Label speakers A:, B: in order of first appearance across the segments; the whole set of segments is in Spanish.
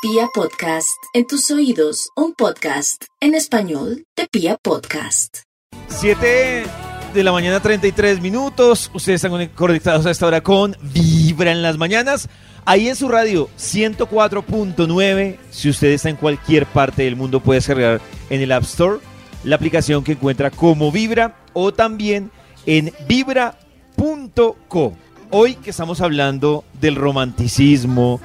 A: Pia Podcast, en tus oídos, un podcast en español de Pia Podcast.
B: 7 de la mañana, 33 minutos. Ustedes están conectados a esta hora con Vibra en las mañanas. Ahí en su radio 104.9. Si usted está en cualquier parte del mundo, puede descargar en el App Store la aplicación que encuentra como Vibra o también en vibra.co. Hoy que estamos hablando del romanticismo,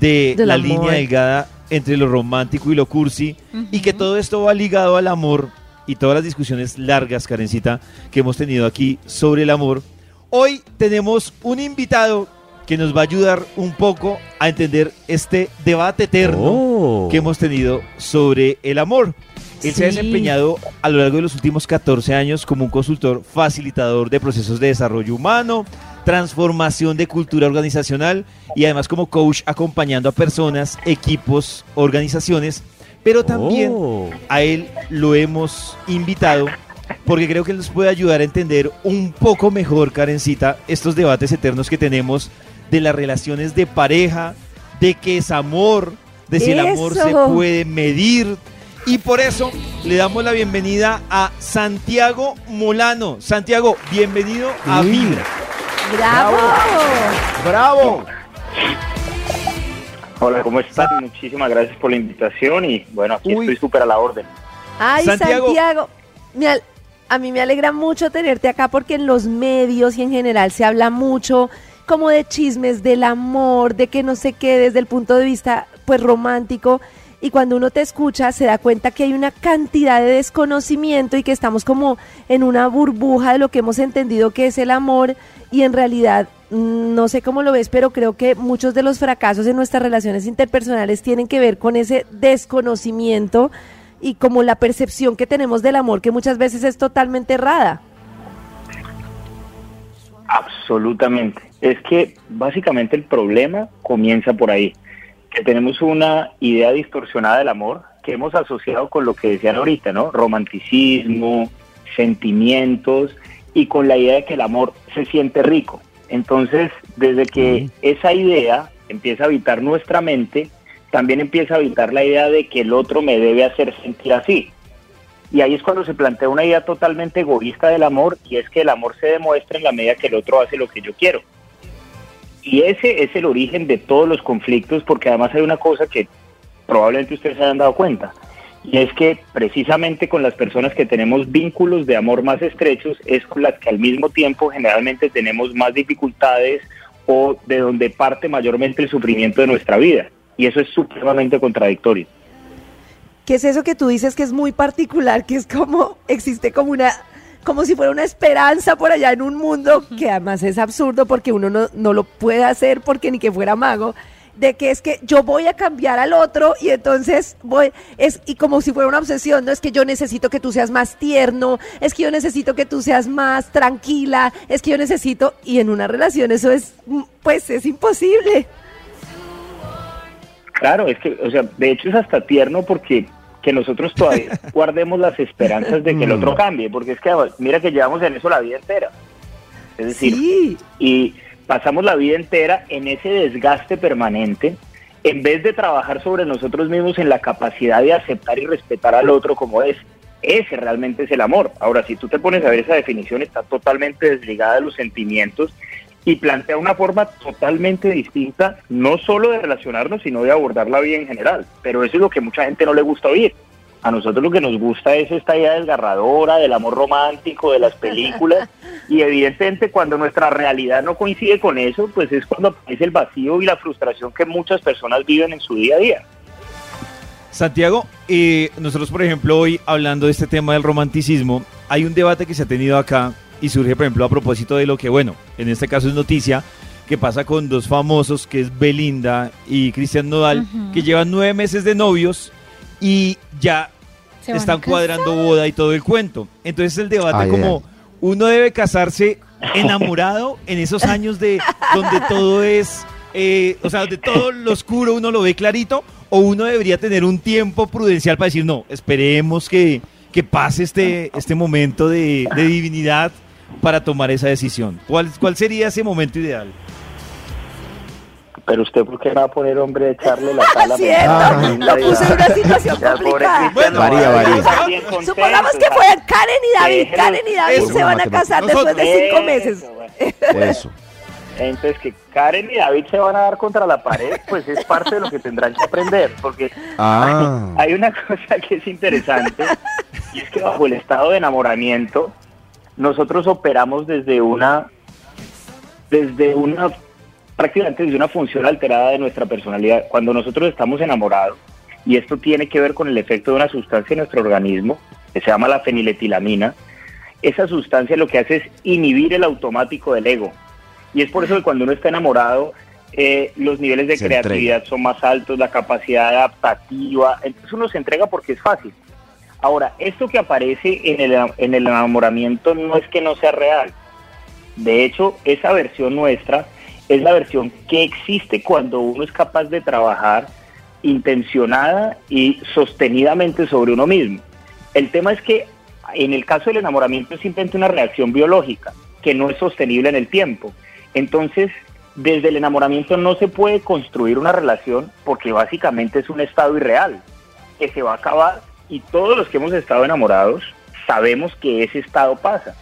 B: de
C: Del
B: la
C: amor.
B: línea delgada entre lo romántico y lo cursi, y que todo esto va ligado al amor y todas las discusiones largas, Karencita, que hemos tenido aquí sobre el amor. Hoy tenemos un invitado que nos va a ayudar un poco a entender este debate eterno
D: Oh.
B: que hemos tenido sobre el amor. Él se ha
C: Sí.
B: desempeñado a lo largo de los últimos 14 años como un consultor facilitador de procesos de desarrollo humano, transformación de cultura organizacional y además como coach acompañando a personas, equipos, organizaciones, pero también
D: Oh.
B: a él lo hemos invitado porque creo que él nos puede ayudar a entender un poco mejor, Karencita, estos debates eternos que tenemos de las relaciones de pareja, de qué es amor, de si el amor se puede medir. Y por eso le damos la bienvenida a Santiago Molano. Santiago, bienvenido a. Vibra.
C: ¡Bravo!
D: ¡Bravo!
E: Hola, ¿cómo están? Muchísimas gracias por la invitación y bueno, aquí
B: Uy.
E: estoy súper a la orden.
C: Ay,
B: Santiago.
C: Santiago, a mí me alegra mucho tenerte acá porque en los medios y en general se habla mucho como de chismes del amor, de que no sé qué desde el punto de vista pues romántico y cuando uno te escucha se da cuenta que hay una cantidad de desconocimiento y que estamos como en una burbuja de lo que hemos entendido que es el amor y en realidad mm, no sé cómo lo ves, pero creo que muchos de los fracasos en nuestras relaciones interpersonales tienen que ver con ese desconocimiento y como la percepción que tenemos del amor que muchas veces es totalmente errada.
E: Absolutamente. Es que básicamente el problema comienza por ahí, que tenemos una idea distorsionada del amor que hemos asociado con lo que decían ahorita, ¿no? Romanticismo, sentimientos y con la idea de que el amor se siente rico. Entonces, desde que esa idea empieza a habitar nuestra mente, también empieza a habitar la idea de que el otro me debe hacer sentir así. Y ahí es cuando se plantea una idea totalmente egoísta del amor y es que el amor se demuestra en la medida que el otro hace lo que yo quiero. Y ese es el origen de todos los conflictos porque además hay una cosa que probablemente ustedes se hayan dado cuenta y es que precisamente con las personas que tenemos vínculos de amor más estrechos es con las que al mismo tiempo generalmente tenemos más dificultades o de donde parte mayormente el sufrimiento de nuestra vida. Y eso es supremamente contradictorio.
C: ¿Qué es eso que tú dices que es muy particular, que es como, existe como una, como si fuera una esperanza por allá en un mundo que además es absurdo porque uno no, no lo puede hacer porque ni que fuera mago, de que es que yo voy a cambiar al otro y entonces voy, es, y como si fuera una obsesión, no es que yo necesito que tú seas más tierno, es que yo necesito que tú seas más tranquila, es que yo necesito, y en una relación eso es, mm, pues es imposible.
E: Claro, es que, o sea, de hecho es hasta tierno porque que nosotros todavía guardemos las esperanzas de que el otro cambie, porque es que mira que llevamos en eso la vida entera. Es decir,
C: Sí.
E: y pasamos la vida entera en ese desgaste permanente, en vez de trabajar sobre nosotros mismos en la capacidad de aceptar y respetar al otro como es. Ese realmente es el amor. Ahora, si tú te pones a ver esa definición, está totalmente desligada de los sentimientos y plantea una forma totalmente distinta, no solo de relacionarnos, sino de abordar la vida en general. Pero eso es lo que mucha gente no le gusta oír. A nosotros lo que nos gusta es esta idea desgarradora del amor romántico, de las películas, y evidentemente cuando nuestra realidad no coincide con eso, pues es cuando aparece el vacío y la frustración que muchas personas viven en su día a día.
B: Santiago, eh, nosotros por ejemplo hoy hablando de este tema del romanticismo, hay un debate que se ha tenido acá y surge por ejemplo a propósito de lo que, bueno, en este caso es noticia, que pasa con dos famosos, que es Belinda y Cristian Nodal, que llevan nueve meses de novios y ya
F: Se
B: están cuadrando boda y todo el cuento. Entonces el debate
D: Ay,
B: como uno debe casarse enamorado en esos años de donde todo es, eh, o sea, donde todo lo oscuro uno lo ve clarito, o uno debería tener un tiempo prudencial para decir, no, esperemos que, que pase este, este momento de, de divinidad para tomar esa decisión. ¿Cuál, ¿Cuál sería ese momento ideal?
E: Pero usted, ¿por qué me va a poner hombre a echarle la sala? Ah,
C: lo puse en una situación complicada.
B: Bueno,
E: no,
D: varía, varía.
C: Supongamos que fueran Karen y David. Karen y David
B: eso.
C: se van a casar después de cinco meses.
E: bueno.
D: Eso.
E: Entonces, que Karen y David se van a dar contra la pared, pues es parte de lo que tendrán que aprender, porque
D: Ah.
E: hay una cosa que es interesante, y es que bajo el estado de enamoramiento, nosotros operamos desde una, desde una, prácticamente desde una función alterada de nuestra personalidad. Cuando nosotros estamos enamorados, y esto tiene que ver con el efecto de una sustancia en nuestro organismo, que se llama la feniletilamina, esa sustancia lo que hace es inhibir el automático del ego. Y es por eso que cuando uno está enamorado, eh, los niveles de
D: Se
E: creatividad son más altos, la capacidad adaptativa. Entonces uno se entrega porque es fácil. Ahora, esto que aparece en el, en el enamoramiento no es que no sea real. De hecho, esa versión nuestra es la versión que existe cuando uno es capaz de trabajar intencionada y sostenidamente sobre uno mismo. El tema es que en el caso del enamoramiento es simplemente una reacción biológica que no es sostenible en el tiempo. Entonces, desde el enamoramiento no se puede construir una relación porque básicamente es un estado irreal que se va a acabar y todos los que hemos estado enamorados sabemos que ese estado pasa.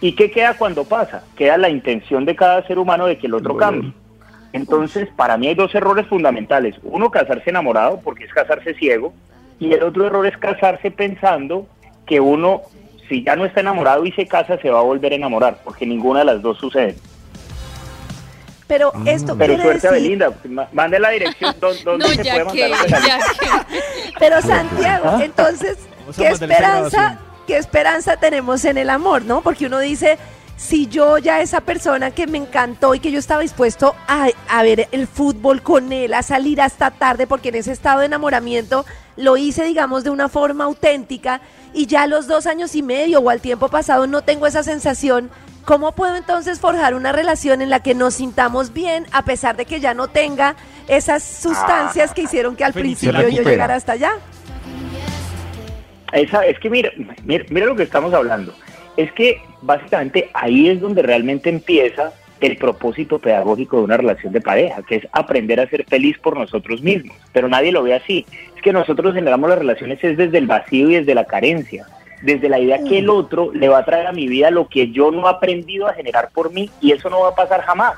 E: ¿Y qué queda cuando pasa? Queda la intención de cada ser humano de que el otro cambie. Entonces, para mí hay dos errores fundamentales. Uno, casarse enamorado, porque es casarse ciego. Y el otro error es casarse pensando que uno, si ya no está enamorado y se casa, se va a volver a enamorar, porque ninguna de las dos sucede.
C: Pero esto
E: Pero suerte a
C: decir,
E: Belinda, ma- mande la dirección don- donde
F: No,
E: se
F: ya
E: puede
F: que,
E: mandar
F: que.
C: pero Santiago, entonces,
B: Vamos a
C: ¿qué esperanza. Qué esperanza tenemos en el amor, no? Porque uno dice, si yo ya esa persona que me encantó y que yo estaba dispuesto a, a ver el fútbol con él, a salir hasta tarde, porque en ese estado de enamoramiento lo hice, digamos, de una forma auténtica, y ya a los dos años y medio o al tiempo pasado no tengo esa sensación, ¿cómo puedo entonces forjar una relación en la que nos sintamos bien a pesar de que ya no tenga esas sustancias que hicieron que al principio yo llegara hasta allá?
E: Esa, es que mira, mira, mira lo que estamos hablando. Es que básicamente ahí es donde realmente empieza el propósito pedagógico de una relación de pareja, que es aprender a ser feliz por nosotros mismos. Pero nadie lo ve así. Es que nosotros generamos las relaciones es desde el vacío y desde la carencia, desde la idea que el otro le va a traer a mi vida lo que yo no he aprendido a generar por mí y eso no va a pasar jamás.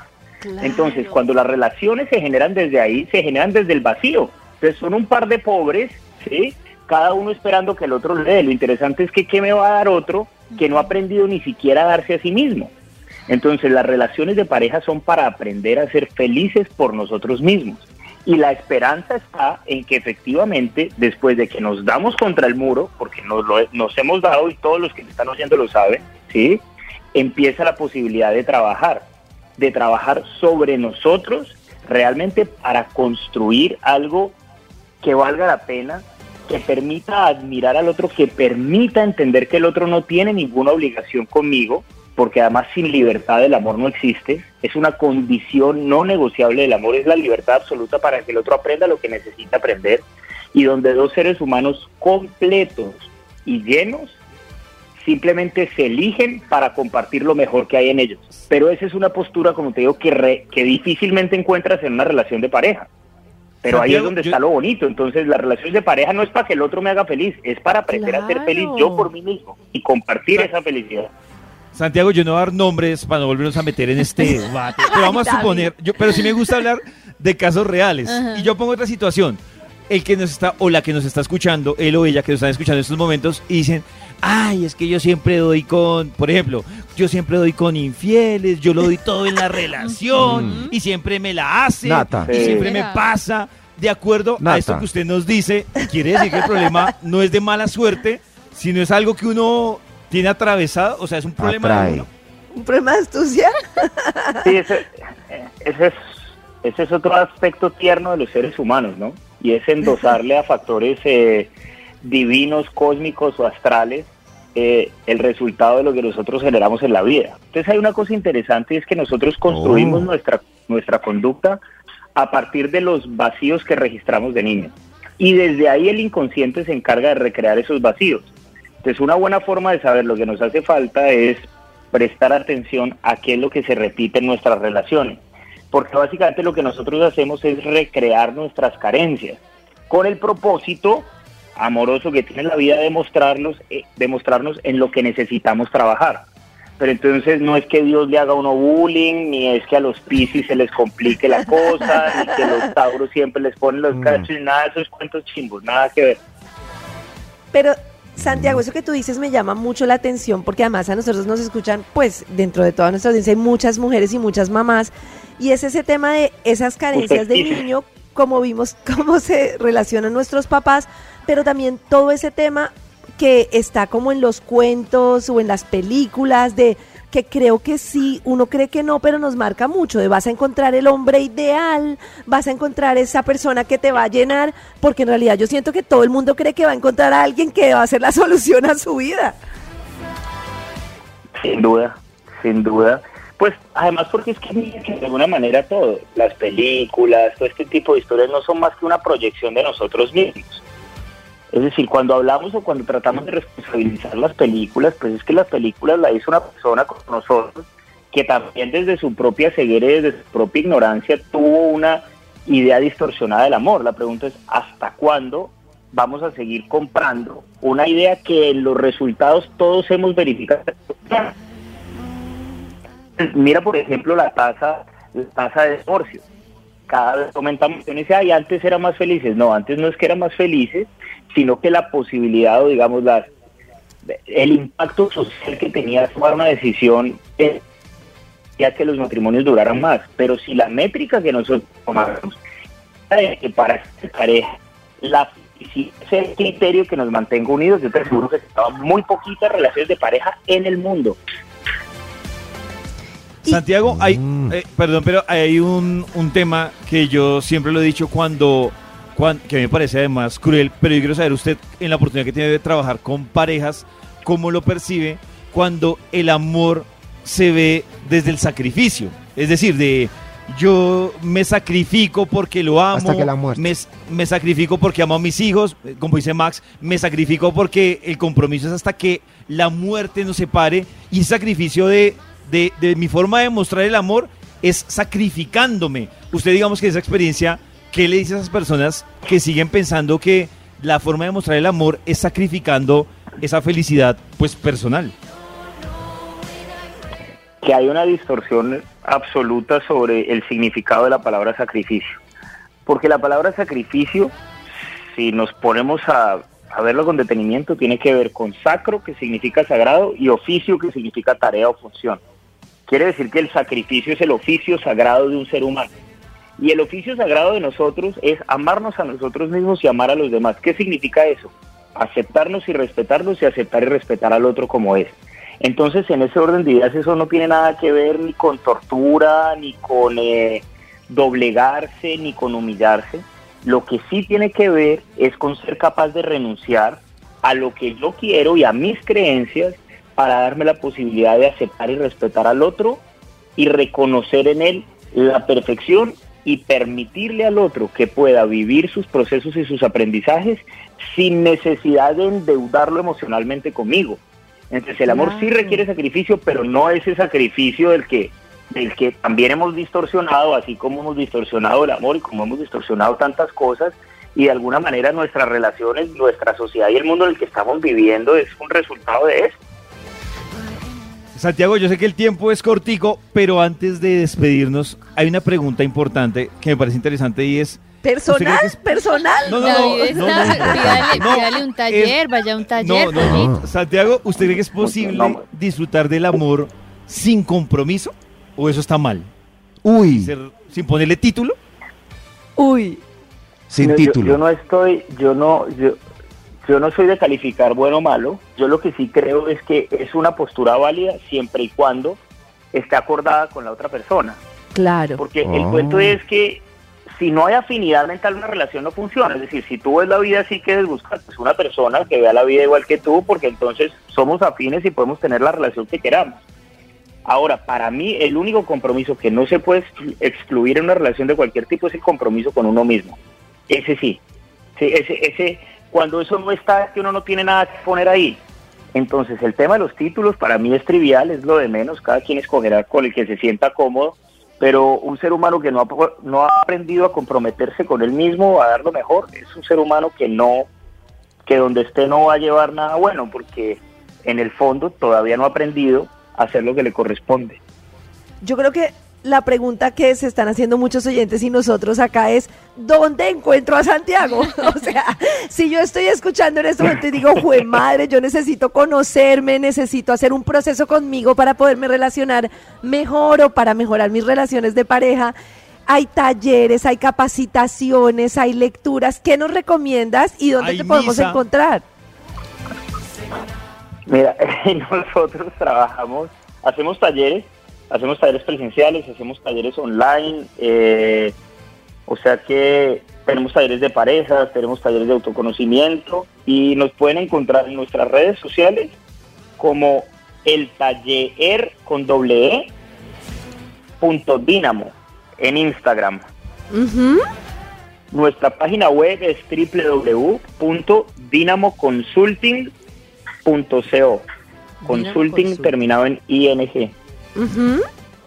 E: Entonces, cuando las relaciones se generan desde ahí, se generan desde el vacío. Entonces, son un par de pobres, ¿sí? Cada uno esperando que el otro le dé. Lo interesante es que, ¿qué me va a dar otro que no ha aprendido ni siquiera a darse a sí mismo? Entonces, las relaciones de pareja son para aprender a ser felices por nosotros mismos. Y la esperanza está en que efectivamente, después de que nos damos contra el muro, porque nos, lo, nos hemos dado y todos los que me están oyendo lo saben, ¿sí? Empieza la posibilidad de trabajar de trabajar sobre nosotros realmente para construir algo que valga la pena, que permita admirar al otro, que permita entender que el otro no tiene ninguna obligación conmigo, porque además sin libertad el amor no existe, es una condición no negociable del amor, es la libertad absoluta para que el otro aprenda lo que necesita aprender, y donde dos seres humanos completos y llenos simplemente se eligen para compartir lo mejor que hay en ellos. Pero esa es una postura, como te digo, que, re- que difícilmente encuentras en una relación de pareja. Pero ahí es donde
B: yo-
E: está lo bonito. Entonces, las relaciones de pareja no es para que el otro me haga feliz, es para aprender a ser feliz yo por mí mismo y compartir esa felicidad.
B: Santiago, yo no voy a dar nombres para no volvernos a meter en este debate. Pero vamos a suponer, yo, pero sí me gusta hablar de casos reales. Y yo pongo otra situación. El que nos está, o la que nos está escuchando, él o ella que nos están escuchando en estos momentos, y dicen, ay, es que yo siempre doy con, por ejemplo, yo siempre doy con infieles, yo lo doy todo en la relación, y siempre me la hace,
D: Nata.
B: y
E: Sí.
B: siempre me pasa. De acuerdo a esto que usted nos dice, quiere decir que el problema no es de mala suerte, sino es algo que uno tiene atravesado, o sea, es un problema de uno.
C: ¿Un problema de astucia?
E: Sí, ese, ese es, ese es otro aspecto tierno de los seres humanos, ¿no? Y es endosarle a factores eh, divinos, cósmicos o astrales eh, el resultado de lo que nosotros generamos en la vida. Entonces hay una cosa interesante y es que nosotros construimos
D: Oh.
E: nuestra, nuestra conducta a partir de los vacíos que registramos de niños. Y desde ahí el inconsciente se encarga de recrear esos vacíos. Entonces una buena forma de saber lo que nos hace falta es prestar atención a qué es lo que se repite en nuestras relaciones. porque básicamente lo que nosotros hacemos es recrear nuestras carencias, con el propósito amoroso que tiene la vida de mostrarnos, eh, de mostrarnos en lo que necesitamos trabajar. Pero entonces no es que Dios le haga uno bullying, ni es que a los piscis se les complique la cosa, ni que los tauros siempre les ponen los
D: Mm.
E: cachos, ni nada de esos cuentos chimbos, nada que ver.
C: Pero, Santiago, eso que tú dices me llama mucho la atención porque además a nosotros nos escuchan, pues dentro de toda nuestra audiencia hay muchas mujeres y muchas mamás. Y es ese tema de esas carencias de niño, como vimos cómo se relacionan nuestros papás, pero también todo ese tema que está como en los cuentos o en las películas de que creo que sí, uno cree que no, pero nos marca mucho, de vas a encontrar el hombre ideal, vas a encontrar esa persona que te va a llenar, porque en realidad yo siento que todo el mundo cree que va a encontrar a alguien que va a ser la solución a su vida.
E: Sin duda, sin duda. Pues además porque es que de alguna manera todo, las películas, todo este tipo de historias no son más que una proyección de nosotros mismos. Es decir, cuando hablamos o cuando tratamos de responsabilizar las películas, pues es que las películas la hizo una persona con nosotros que también desde su propia ceguera y desde su propia ignorancia tuvo una idea distorsionada del amor. La pregunta es, ¿hasta cuándo vamos a seguir comprando una idea que en los resultados todos hemos verificado? Mira, por ejemplo, la tasa, la tasa de divorcio. Cada vez uno dice, ay, antes eran más felices. No, antes no es que eran más felices, sino que la posibilidad, o digamos, la, el impacto social que tenía tomar una decisión eh, ya que los matrimonios duraran más. Pero si la métrica que nosotros tomamos de que para esta pareja, la si es el criterio que nos mantenga unidos, yo te aseguro que estaban muy poquitas relaciones de pareja en el mundo.
B: Santiago, hay,
D: Mm.
B: eh, perdón, pero hay un, un tema que yo siempre lo he dicho cuando, cuan- que me parece además cruel, pero yo quiero saber usted en la oportunidad que tiene de trabajar con parejas, cómo lo percibe cuando el amor se ve desde el sacrificio. Es decir, de yo me sacrifico porque lo amo,
D: Hasta que la muerte.
B: me, me sacrifico porque amo a mis hijos, eh, como dice Max, me sacrifico porque el compromiso es hasta que la muerte nos separe y sacrificio de, de, de mi forma de mostrar el amor es sacrificándome. Usted digamos que esa experiencia, ¿qué le dice a esas personas que siguen pensando que la forma de mostrar el amor es sacrificando esa felicidad pues personal?
E: que hay una distorsión absoluta sobre el significado de la palabra sacrificio. Porque la palabra sacrificio, si nos ponemos a, a verlo con detenimiento, tiene que ver con sacro, que significa sagrado, y oficio, que significa tarea o función. Quiere decir que el sacrificio es el oficio sagrado de un ser humano. Y el oficio sagrado de nosotros es amarnos a nosotros mismos y amar a los demás. ¿Qué significa eso? Aceptarnos y respetarnos y aceptar y respetar al otro como es. Entonces, en ese orden de ideas, eso no tiene nada que ver ni con tortura, ni con eh, doblegarse, ni con humillarse. Lo que sí tiene que ver es con ser capaz de renunciar a lo que yo quiero y a mis creencias para darme la posibilidad de aceptar y respetar al otro y reconocer en él la perfección y permitirle al otro que pueda vivir sus procesos y sus aprendizajes sin necesidad de endeudarlo emocionalmente conmigo. Entonces el amor sí requiere sacrificio, pero no ese sacrificio del que, del que también hemos distorsionado, así como hemos distorsionado el amor y como hemos distorsionado tantas cosas, y de alguna manera nuestras relaciones, nuestra sociedad y el mundo en el que estamos viviendo es un resultado de eso.
B: Santiago, yo sé que el tiempo es cortico, pero antes de despedirnos, hay una pregunta importante que me parece interesante y es...
C: ¿Personal?
B: es-
C: ¿Personal?
B: No, no,
F: David
B: no,
F: está,
B: no, no,
F: pídale,
B: no,
F: pídale un
B: es-
F: taller, vaya a un taller.
B: No, no,
F: David.
B: no. Santiago, ¿usted cree que es posible disfrutar del amor sin compromiso? ¿O eso está mal?
D: Uy,
B: Ser- sin ponerle título.
C: Uy,
D: sin
E: No, yo-
D: título.
E: Yo, no estoy, yo no, yo, yo no soy de calificar bueno o malo. Yo lo que sí creo es que es una postura válida siempre y cuando esté acordada con la otra persona.
C: claro.
E: Porque el
D: Oh.
E: cuento es que si no hay afinidad mental, una relación no funciona. Es decir, si tú ves la vida así, que buscar pues, una persona que vea la vida igual que tú, porque entonces somos afines y podemos tener la relación que queramos. Ahora, para mí, el único compromiso que no se puede exclu- excluir en una relación de cualquier tipo es el compromiso con uno mismo. Ese sí. Sí, ese, ese, cuando eso no está, es que uno no tiene nada que poner ahí. Entonces, el tema de los títulos para mí es trivial, es lo de menos. Cada quien escogerá con el que se sienta cómodo. pero un ser humano que no ha, no ha aprendido a comprometerse con él mismo, a dar lo mejor, es un ser humano que no, que donde esté no va a llevar nada bueno, porque en el fondo todavía no ha aprendido a hacer lo que le corresponde.
C: Yo creo que la pregunta que se están haciendo muchos oyentes y nosotros acá es, ¿dónde encuentro a Santiago? o sea, si yo estoy escuchando en este momento y digo, jue madre, yo necesito conocerme, necesito hacer un proceso conmigo para poderme relacionar mejor o para mejorar mis relaciones de pareja. Hay talleres, hay capacitaciones, hay lecturas. ¿Qué nos recomiendas y dónde
B: Hay
C: te podemos
B: misa.
C: encontrar?
E: Mira, nosotros trabajamos, hacemos talleres, hacemos talleres presenciales, hacemos talleres online, eh, o sea que tenemos talleres de parejas, tenemos talleres de autoconocimiento y nos pueden encontrar en nuestras redes sociales como el taller con doble e punto dínamo en Instagram. Nuestra página web es www.dinamoconsulting.co. Consulting
F: Consult.
E: terminado en ING.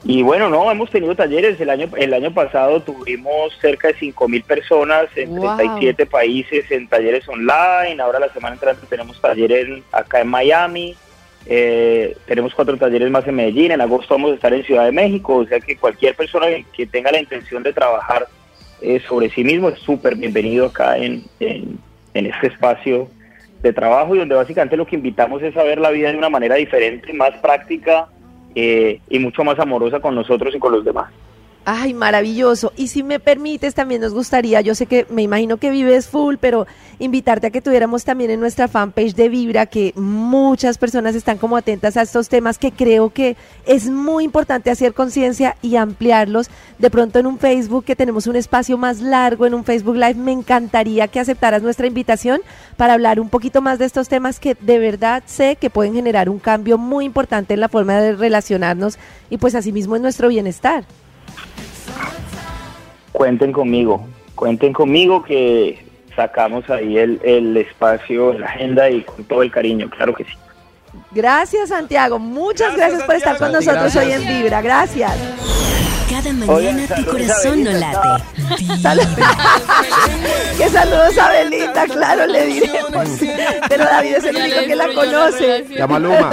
E: Y bueno, no, hemos tenido talleres. El año, el año pasado tuvimos cerca de 5 mil personas en
F: Wow.
E: 37 países en talleres online. Ahora la semana entrante tenemos talleres acá en Miami. Eh, tenemos cuatro talleres más en Medellín. En agosto vamos a estar en Ciudad de México. O sea que cualquier persona que- que tenga la intención de trabajar eh, sobre sí mismo es súper bienvenido acá en, en, en este espacio de trabajo y donde básicamente lo que invitamos es a ver la vida de una manera diferente, más práctica eh, y mucho más amorosa con nosotros y con los demás.
C: Ay, maravilloso. Y si me permites, también nos gustaría, yo sé que me imagino que vives full, pero invitarte a que tuviéramos también en nuestra fanpage de Vibra, que muchas personas están como atentas a estos temas que creo que es muy importante hacer conciencia y ampliarlos. De pronto en un Facebook, que tenemos un espacio más largo, en un Facebook Live, me encantaría que aceptaras nuestra invitación para hablar un poquito más de estos temas que de verdad sé que pueden generar un cambio muy importante en la forma de relacionarnos y pues asimismo en nuestro bienestar.
E: Cuenten conmigo, cuenten conmigo que sacamos ahí el, el espacio la agenda y con todo el cariño, claro que sí.
C: Gracias, Santiago. Muchas
B: Gracias,
C: gracias, por estar con nosotros
B: Gracias.
C: hoy en Vibra. Gracias.
A: Cada mañana tu
E: saludos a
A: corazón no late.
C: Que saludos a Belinda, claro, le diremos. Pero David es el único que la conoce.
D: Llama Luma.